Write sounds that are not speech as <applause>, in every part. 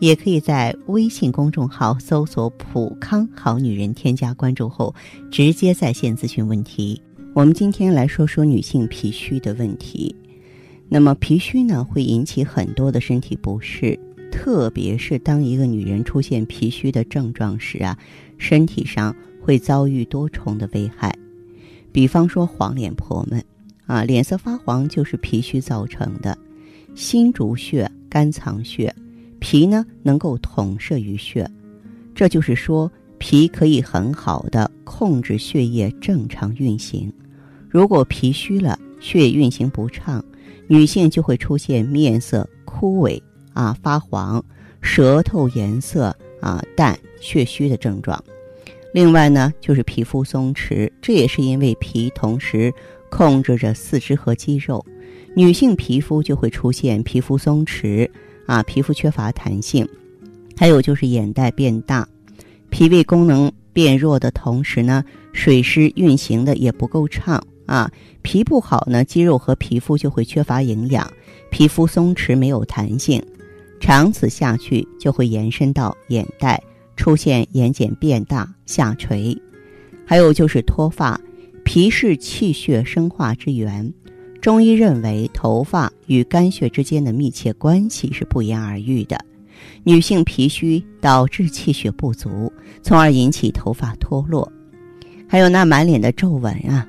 也可以在微信公众号搜索“普康好女人”，添加关注后直接在线咨询问题。我们今天来说说女性脾虚的问题。那么脾虚呢，会引起很多的身体不适，特别是当一个女人出现脾虚的症状时啊，身体上会遭遇多重的危害。比方说黄脸婆们啊，脸色发黄就是脾虚造成的。心主血，肝藏血。脾呢能够统摄于血，这就是说脾可以很好的控制血液正常运行。如果脾虚了，血液运行不畅，女性就会出现面色枯萎啊、发黄、舌头颜色啊淡、血虚的症状。另外呢，就是皮肤松弛，这也是因为脾同时控制着四肢和肌肉，女性皮肤就会出现皮肤松弛。啊，皮肤缺乏弹性，还有就是眼袋变大，脾胃功能变弱的同时呢，水湿运行的也不够畅啊。脾不好呢，肌肉和皮肤就会缺乏营养，皮肤松弛没有弹性，长此下去就会延伸到眼袋，出现眼睑变大、下垂。还有就是脱发，脾是气血生化之源。中医认为，头发与肝血之间的密切关系是不言而喻的。女性脾虚导致气血不足，从而引起头发脱落。还有那满脸的皱纹啊，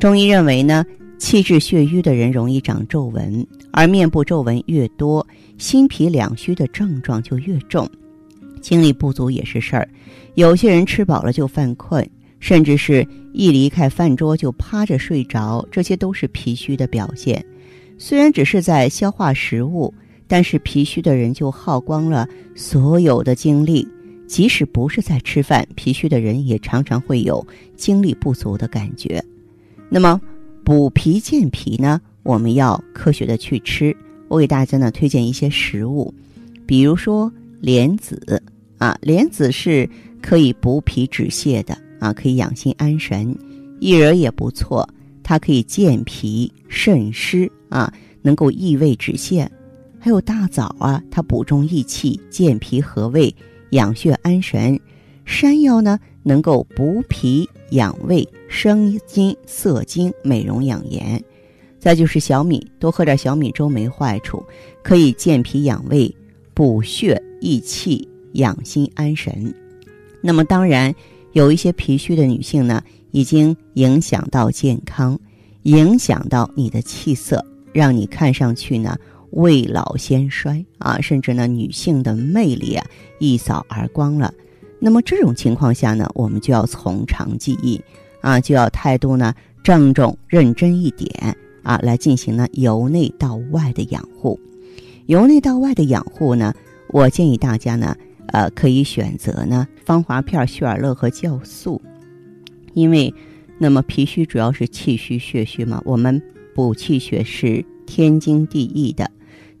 中医认为呢，气滞血瘀的人容易长皱纹，而面部皱纹越多，心脾两虚的症状就越重。精力不足也是事儿，有些人吃饱了就犯困。甚至是一离开饭桌就趴着睡着，这些都是脾虚的表现。虽然只是在消化食物，但是脾虚的人就耗光了所有的精力。即使不是在吃饭，脾虚的人也常常会有精力不足的感觉。那么补脾健脾呢？我们要科学的去吃。我给大家呢推荐一些食物，比如说莲子啊，莲子是可以补脾止泻的。啊，可以养心安神，薏仁也不错，它可以健脾渗湿啊，能够益胃止泻。还有大枣啊，它补中益气、健脾和胃、养血安神。山药呢，能够补脾养胃、生津涩精、美容养颜。再就是小米，多喝点小米粥没坏处，可以健脾养胃、补血益气、养心安神。那么当然。有一些脾虚的女性呢，已经影响到健康，影响到你的气色，让你看上去呢未老先衰啊，甚至呢女性的魅力啊一扫而光了。那么这种情况下呢，我们就要从长计议啊，就要态度呢郑重认真一点啊，来进行呢由内到外的养护。由内到外的养护呢，我建议大家呢。呃，可以选择呢芳华片、血尔乐和酵素，因为那么脾虚主要是气虚血虚嘛，我们补气血是天经地义的。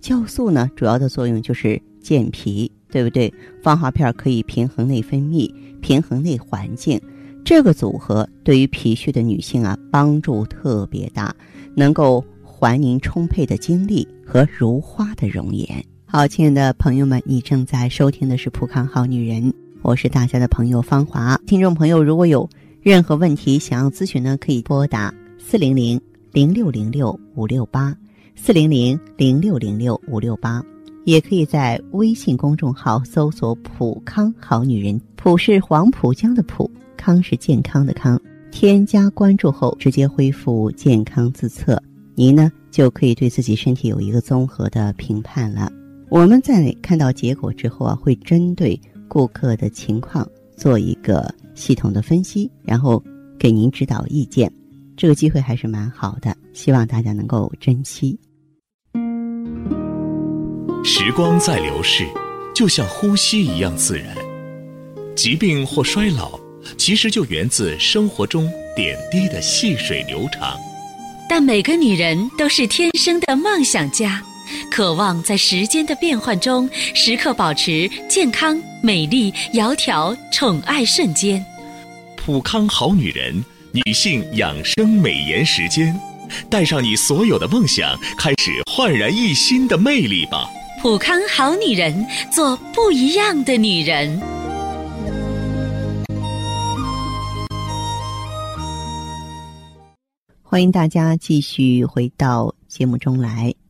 酵素呢，主要的作用就是健脾，对不对？芳华片可以平衡内分泌、平衡内环境，这个组合对于脾虚的女性啊帮助特别大，能够还您充沛的精力和如花的容颜。好，亲爱的朋友们，你正在收听的是《普康好女人》，我是大家的朋友芳华。听众朋友，如果有任何问题想要咨询呢，可以拨打四零零零六零六五六八四零零零六零六五六八，也可以在微信公众号搜索“普康好女人”，普是黄浦江的浦，康是健康的康。添加关注后，直接恢复健康自测，您呢就可以对自己身体有一个综合的评判了。我们在看到结果之后啊，会针对顾客的情况做一个系统的分析，然后给您指导意见。这个机会还是蛮好的，希望大家能够珍惜。时光在流逝，就像呼吸一样自然。疾病或衰老，其实就源自生活中点滴的细水流长。但每个女人都是天生的梦想家，渴望在时间的变换中时刻保持健康、美丽、窈窕、宠爱瞬间。普康好女人，女性养生美颜时间，带上你所有的梦想，开始焕然一新的魅力吧！普康好女人，做不一样的女人。欢迎大家继续回到节目中来。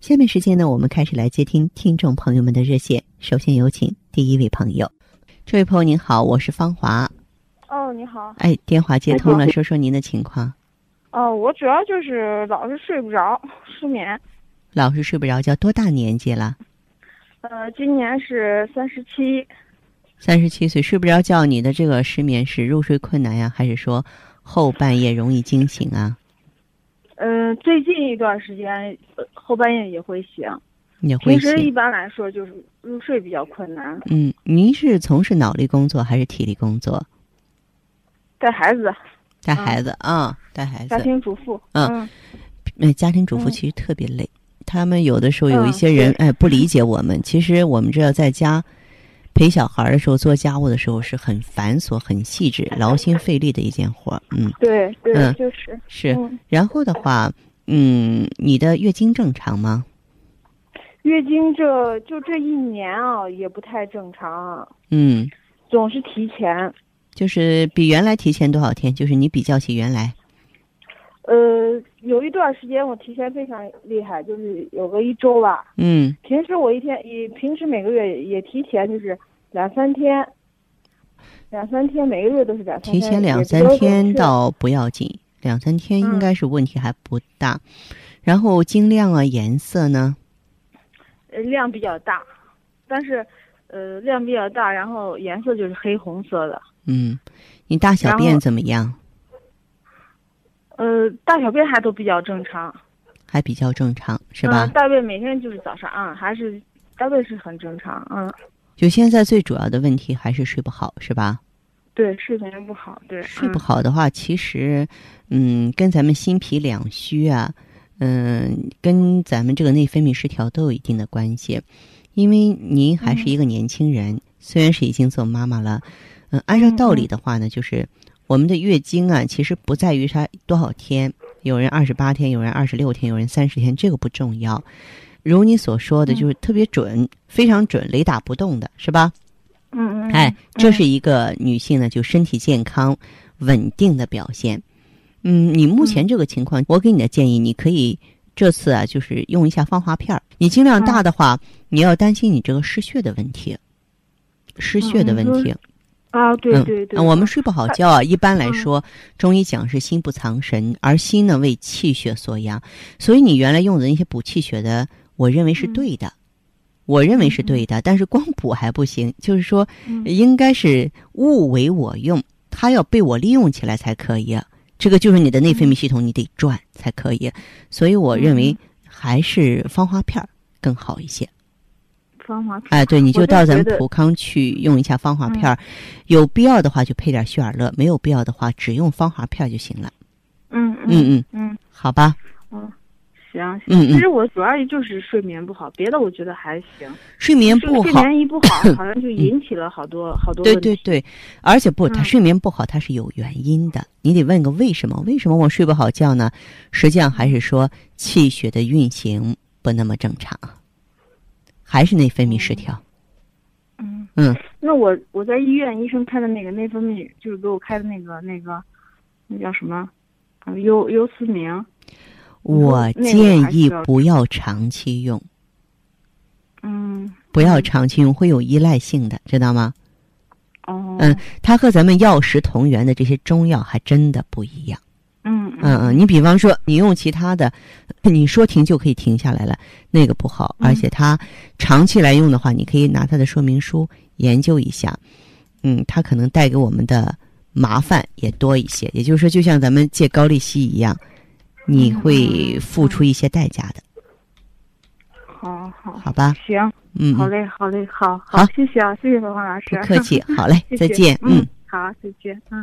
下面时间呢，我们开始来接听听众朋友们的热线。首先有请第一位朋友，这位朋友您好，我是芳华。哦，你好。哎，电话接通了，说说您的情况。哦，我主要就是老是睡不着，失眠。老是睡不着觉，多大年纪了？呃，今年是三十七。三十七岁睡不着觉，你的这个失眠是入睡困难呀，还是说后半夜容易惊醒啊？嗯，最近一段时间后半夜也会醒，也会平时一般来说就是入睡比较困难。嗯，您是从事脑力工作还是体力工作？带孩子。带孩子啊，带孩子。家庭主妇。嗯，那家庭主妇其实特别累，他们有的时候有一些人哎不理解我们。其实我们知道，在家陪小孩的时候，做家务的时候是很繁琐、很细致、<laughs> 劳心费力的一件活。嗯，<laughs> 对对，嗯，就是是。然后的话，嗯，你的月经正常吗？月经这就这一年啊，也不太正常。嗯，总是提前。就是比原来提前多少天？就是你比较起原来。呃，有一段时间我提前非常厉害，就是有个一周吧。嗯。平时我一天也平时每个月也提前就是两三天，两三天每个月都是两三天。提前两三天倒不要紧，两三天应该是问题还不大。然后经量啊，颜色呢？呃，量比较大，但是呃量比较大，然后颜色就是黑红色的。嗯，你大小便怎么样？呃，大小便还都比较正常，还比较正常是吧？大便每天就是早上啊，还是大便是很正常，嗯。就现在最主要的问题还是睡不好是吧？对，睡眠不好，对。睡不好的话，其实，嗯，跟咱们心脾两虚啊，嗯，跟咱们这个内分泌失调都有一定的关系。因为您还是一个年轻人，虽然是已经做妈妈了，嗯，按照道理的话呢，就是。我们的月经啊，其实不在于它多少天，有人二十八天，有人二十六天，有人三十天，这个不重要。如你所说的，就是特别准，非常准，雷打不动的，是吧？嗯嗯。哎，这是一个女性呢，就身体健康、稳定的表现。嗯，你目前这个情况，我给你的建议，你可以这次啊，就是用一下芳华片儿。你经量大的话，你要担心你这个失血的问题，失血的问题。啊，对对对，我们睡不好觉啊。一般来说，中医讲是心不藏神，而心呢为气血所养，所以你原来用的那些补气血的，我认为是对的，我认为是对的。但是光补还不行，就是说，应该是物为我用，它要被我利用起来才可以。这个就是你的内分泌系统，你得转才可以。所以我认为还是方花片更好一些。芳华片，哎，对，你就到咱们普康去用一下芳华片儿，有必要的话就配点血尔乐，没有必要的话只用芳华片就行了。嗯嗯嗯嗯，好吧。嗯，行行。其实我主要就是睡眠不好，别的我觉得还行。睡眠不好，睡眠一不好，好像就引起了好多好多对对对，而且不，他睡眠不好，他是有原因的。你得问个为什么？为什么我睡不好觉呢？实际上还是说气血的运行不那么正常。还是内分泌失调。嗯嗯，那我我在医院医生开的那个内分泌，就是给我开的那个那个，那叫什么？优优思明。我建议不要长期用。嗯。不要长期用，会有依赖性的，知道吗？哦。嗯，它和咱们药食同源的这些中药还真的不一样。嗯嗯嗯，你比方说你用其他的，你说停就可以停下来了，那个不好。而且它长期来用的话，你可以拿它的说明书研究一下。嗯，它可能带给我们的麻烦也多一些。也就是说，就像咱们借高利息一样，你会付出一些代价的。好好，好吧，行，嗯，好嘞，好嘞，好好，谢谢啊，谢谢芳芳老师，不客气，<laughs> 好嘞，谢谢再见，嗯，好，再见，嗯。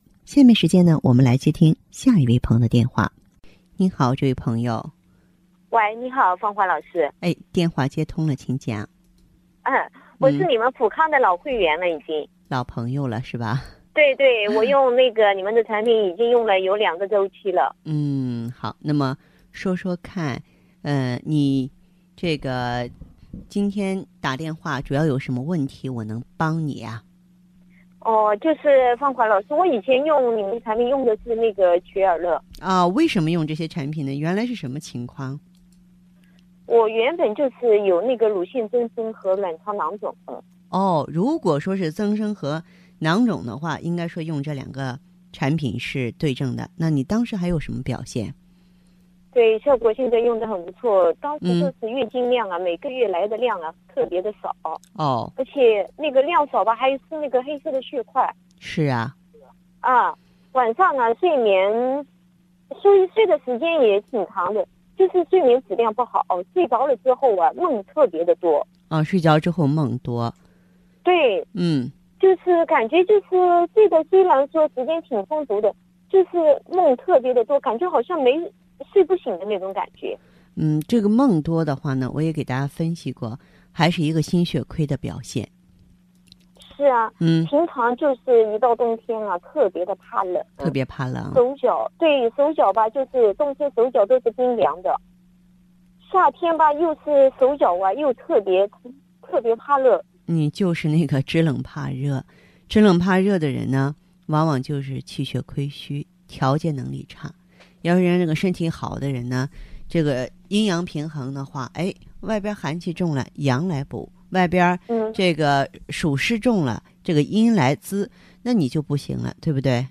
下面时间呢，我们来接听下一位朋友的电话。您好，这位朋友。喂，你好，芳华老师。哎，电话接通了，请讲。嗯，我是你们普康的老会员了，已经。老朋友了是吧？对对，我用那个你们的产品已经用了有两个周期了。嗯，好，那么说说看，呃，你这个今天打电话主要有什么问题？我能帮你啊？哦，就是方华老师，我以前用你们的产品用的是那个曲尔乐。啊，为什么用这些产品呢？原来是什么情况？我原本就是有那个乳腺增生和卵巢囊肿。哦，如果说是增生和囊肿的话，应该说用这两个产品是对症的。那你当时还有什么表现？对，效果现在用的很不错。当时就是月经量啊，每个月来的量啊特别的少。哦。而且那个量少吧，还是那个黑色的血块。是啊。啊，晚上啊睡眠睡睡的时间也挺长的。就是睡眠质量不好，睡着了之后啊，梦特别的多。啊，睡着之后梦多。对，嗯，就是感觉就是睡的虽然说时间挺充足的，就是梦特别的多，感觉好像没睡不醒的那种感觉。嗯，这个梦多的话呢，我也给大家分析过，还是一个心血亏的表现。是啊，嗯，平常就是一到冬天啊，特别的怕冷，特别怕冷。手脚对手脚吧，就是冬天手脚都是冰凉的，夏天吧又是手脚啊又特别特别怕热。你就是那个知冷怕热，知冷怕热的人呢，往往就是气血亏虚，调节能力差。要是人这个身体好的人呢，这个阴阳平衡的话，哎，外边寒气重了，阳来补。外边这个暑湿重了，这个阴来滋，那你就不行了，对不对？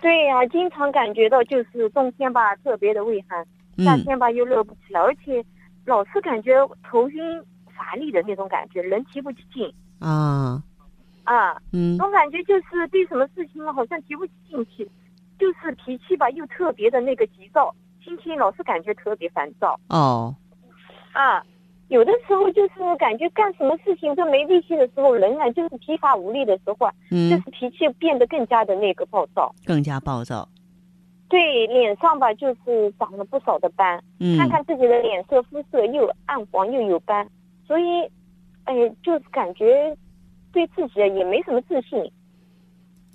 对呀，经常感觉到就是冬天吧特别的畏寒，夏天吧又热不起来，而且老是感觉头晕乏力的那种感觉，人提不起劲。啊啊，嗯，总感觉就是对什么事情好像提不起劲气，就是脾气吧又特别的那个急躁，心情老是感觉特别烦躁。哦，啊。有的时候就是感觉干什么事情都没力气的时候，人啊就是疲乏无力的时候啊，就是脾气变得更加的那个暴躁，更加暴躁。对，脸上吧就是长了不少的斑，嗯看看自己的脸色肤色又暗黄又有斑，所以，哎，就是感觉对自己也没什么自信。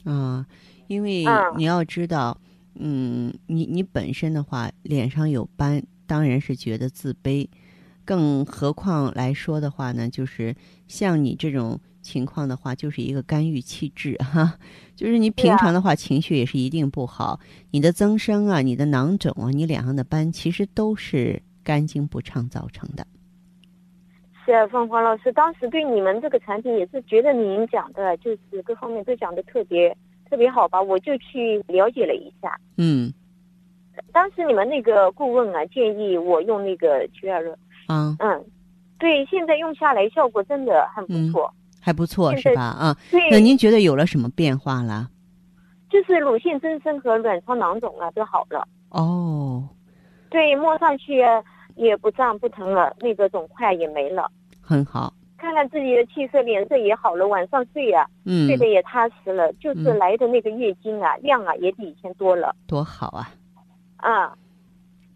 嗯，因为你要知道，嗯，你你本身的话脸上有斑，当然是觉得自卑。更何况来说的话呢，就是像你这种情况的话，就是一个肝郁气滞哈，<laughs> 就是你平常的话情绪也是一定不好。你的增生啊，你的囊肿啊，你脸上的斑，其实都是肝经不畅造成的。是啊，芳华老师，当时对你们这个产品也是觉得您讲的，就是各方面都讲的特别特别好吧，我就去了解了一下。嗯，当时你们那个顾问啊，建议我用那个曲尔乐。啊，嗯，对，现在用下来效果真的很不错，还不错是吧？啊，对。那您觉得有了什么变化了？就是乳腺增生和卵巢囊肿啊都好了。哦。对，摸上去。也不胀不疼了，那个肿块也没了，很好。看看自己的气色，脸色也好了，晚上睡啊，嗯，睡得也踏实了。就是来的那个月经啊，量啊也比以前多了，多好啊！啊，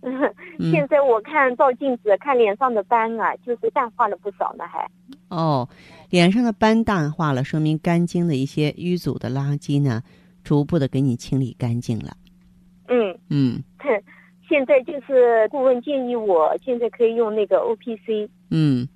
<laughs> 现在我看照镜子，看脸上的斑啊，就是淡化了不少呢，还。哦，脸上的斑淡化了，说明肝经的一些淤阻的垃圾呢，逐步的给你清理干净了。嗯嗯。<laughs> 现在就是顾问建议我现在可以用那个 O P C。嗯，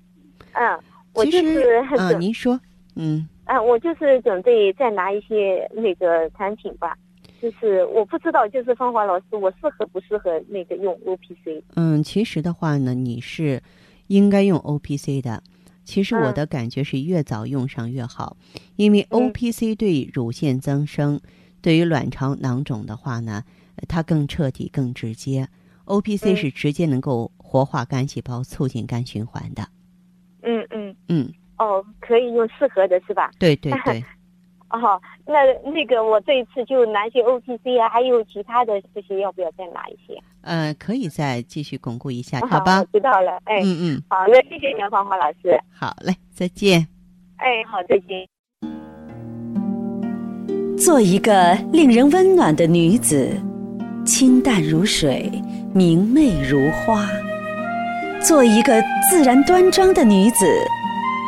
嗯，我就是啊，您说，嗯，啊，我就是准备再拿一些那个产品吧，就是我不知道，就是芳华老师，我适合不适合那个用 O P C？嗯，其实的话呢，你是应该用 O P C 的。其实我的感觉是越早用上越好，因为 O P C 对乳腺增生、对于卵巢囊肿的话呢。它更彻底、更直接，O P C 是直接能够活化肝细胞、促进肝循环的。嗯嗯嗯。哦，可以用适合的是吧？对对 <laughs> 对。哦，那那个我这一次就拿些 O P C 啊，还有其他的这些，要不要再拿一些？呃，可以再继续巩固一下，好吧？知道了，哎，嗯嗯，好，那谢谢杨芳华老师。好嘞，再见。哎，好，再见。做一个令人温暖的女子。清淡如水，明媚如花。做一个自然端庄的女子，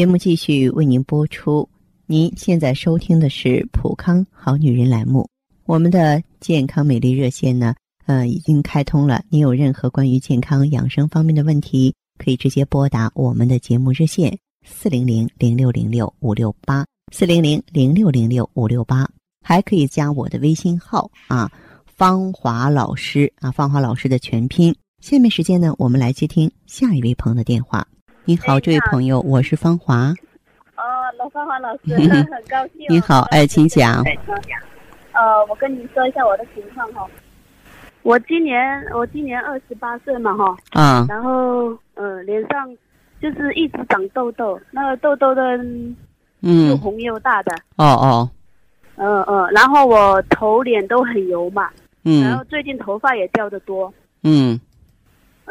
节目继续为您播出。您现在收听的是普康好女人栏目，我们的健康美丽热线呢，呃，已经开通了。您有任何关于健康养生方面的问题，可以直接拨打我们的节目热线四零零零六零六五六八。四零零零六零六五六八，还可以加我的微信号啊，芳华老师啊，芳华老师的全拼。下面时间呢，我们来接听下一位朋友的电话。你好，这位朋友，我是芳华。哦，老芳华老师，<laughs> 很高兴。你好，哎，请讲。呃，我跟你说一下我的情况哈。我今年我今年二十八岁嘛哈。啊。然后呃，脸上就是一直长痘痘，那个痘痘的。嗯，又红又大的。哦哦，嗯嗯，然后我头脸都很油嘛。嗯。然后最近头发也掉的多。嗯。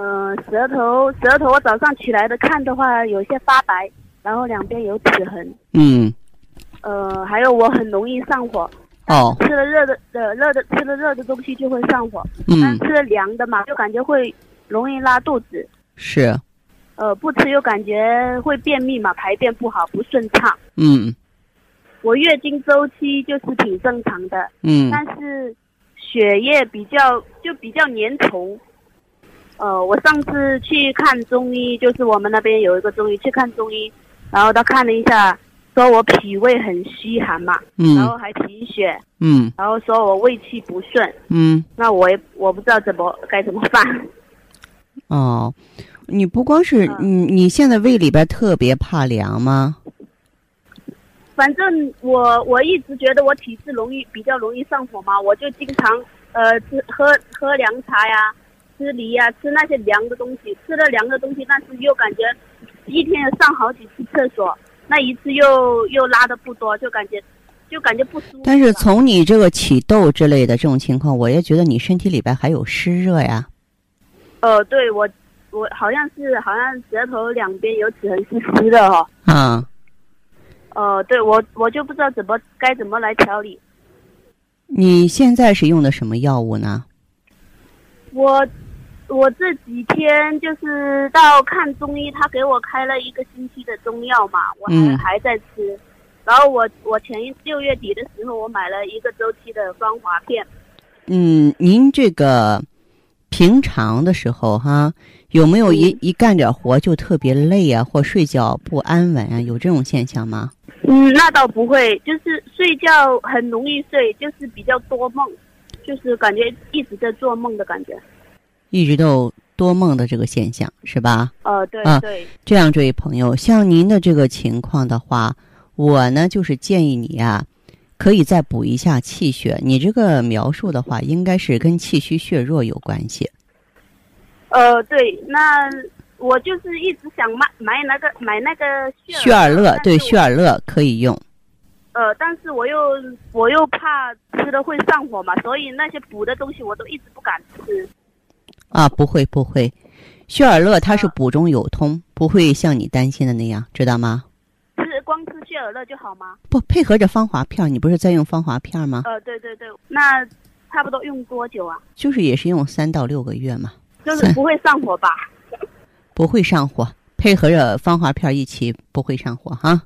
嗯，舌头舌头，我早上起来的看的话，有些发白，然后两边有齿痕。嗯。呃，还有我很容易上火。哦。吃了热的的热的吃了热的东西就会上火。嗯。但吃了凉的嘛，就感觉会容易拉肚子。是。呃，不吃又感觉会便秘嘛，排便不好，不顺畅。嗯，我月经周期就是挺正常的。嗯，但是血液比较就比较粘稠。呃，我上次去看中医，就是我们那边有一个中医去看中医，然后他看了一下，说我脾胃很虚寒嘛，嗯，然后还贫血，嗯，然后说我胃气不顺，嗯，那我也我不知道怎么该怎么办。哦。你不光是你，你现在胃里边特别怕凉吗？反正我我一直觉得我体质容易比较容易上火嘛，我就经常呃吃喝喝凉茶呀，吃梨呀，吃那些凉的东西，吃了凉的东西，但是又感觉一天上好几次厕所，那一次又又拉的不多，就感觉就感觉不舒服。但是从你这个起痘之类的这种情况，我也觉得你身体里边还有湿热呀。呃，对我。我好像是好像舌头两边有齿痕是湿的哈。嗯。呃，对我我就不知道怎么该怎么来调理。你现在是用的什么药物呢？我我这几天就是到看中医，他给我开了一个星期的中药嘛，我还还在吃。然后我我前六月底的时候，我买了一个周期的芳华片。嗯，您这个平常的时候哈，有没有一一干点活就特别累啊，或睡觉不安稳啊？有这种现象吗？嗯，那倒不会，就是睡觉很容易睡，就是比较多梦，就是感觉一直在做梦的感觉。一直都多梦的这个现象是吧？呃，对对。这样，这位朋友，像您的这个情况的话，我呢就是建议你啊。可以再补一下气血。你这个描述的话，应该是跟气虚血弱有关系。呃，对，那我就是一直想买买那个买那个血尔乐，对，血尔乐可以用。呃，但是我又我又怕吃了会上火嘛，所以那些补的东西我都一直不敢吃。啊，不会不会，血尔乐它是补中有通，不会像你担心的那样，知道吗？是光吃血尔乐就好吗？不，配合着芳华片，你不是在用芳华片吗？呃，对对对，那差不多用多久啊？就是也是用三到六个月嘛。就是不会上火吧？不会上火，配合着芳华片一起，不会上火哈。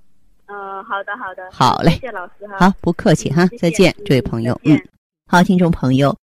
呃，好的好的。好嘞，谢谢老师哈。好，不客气哈，再见，这位朋友。嗯，好，听众朋友，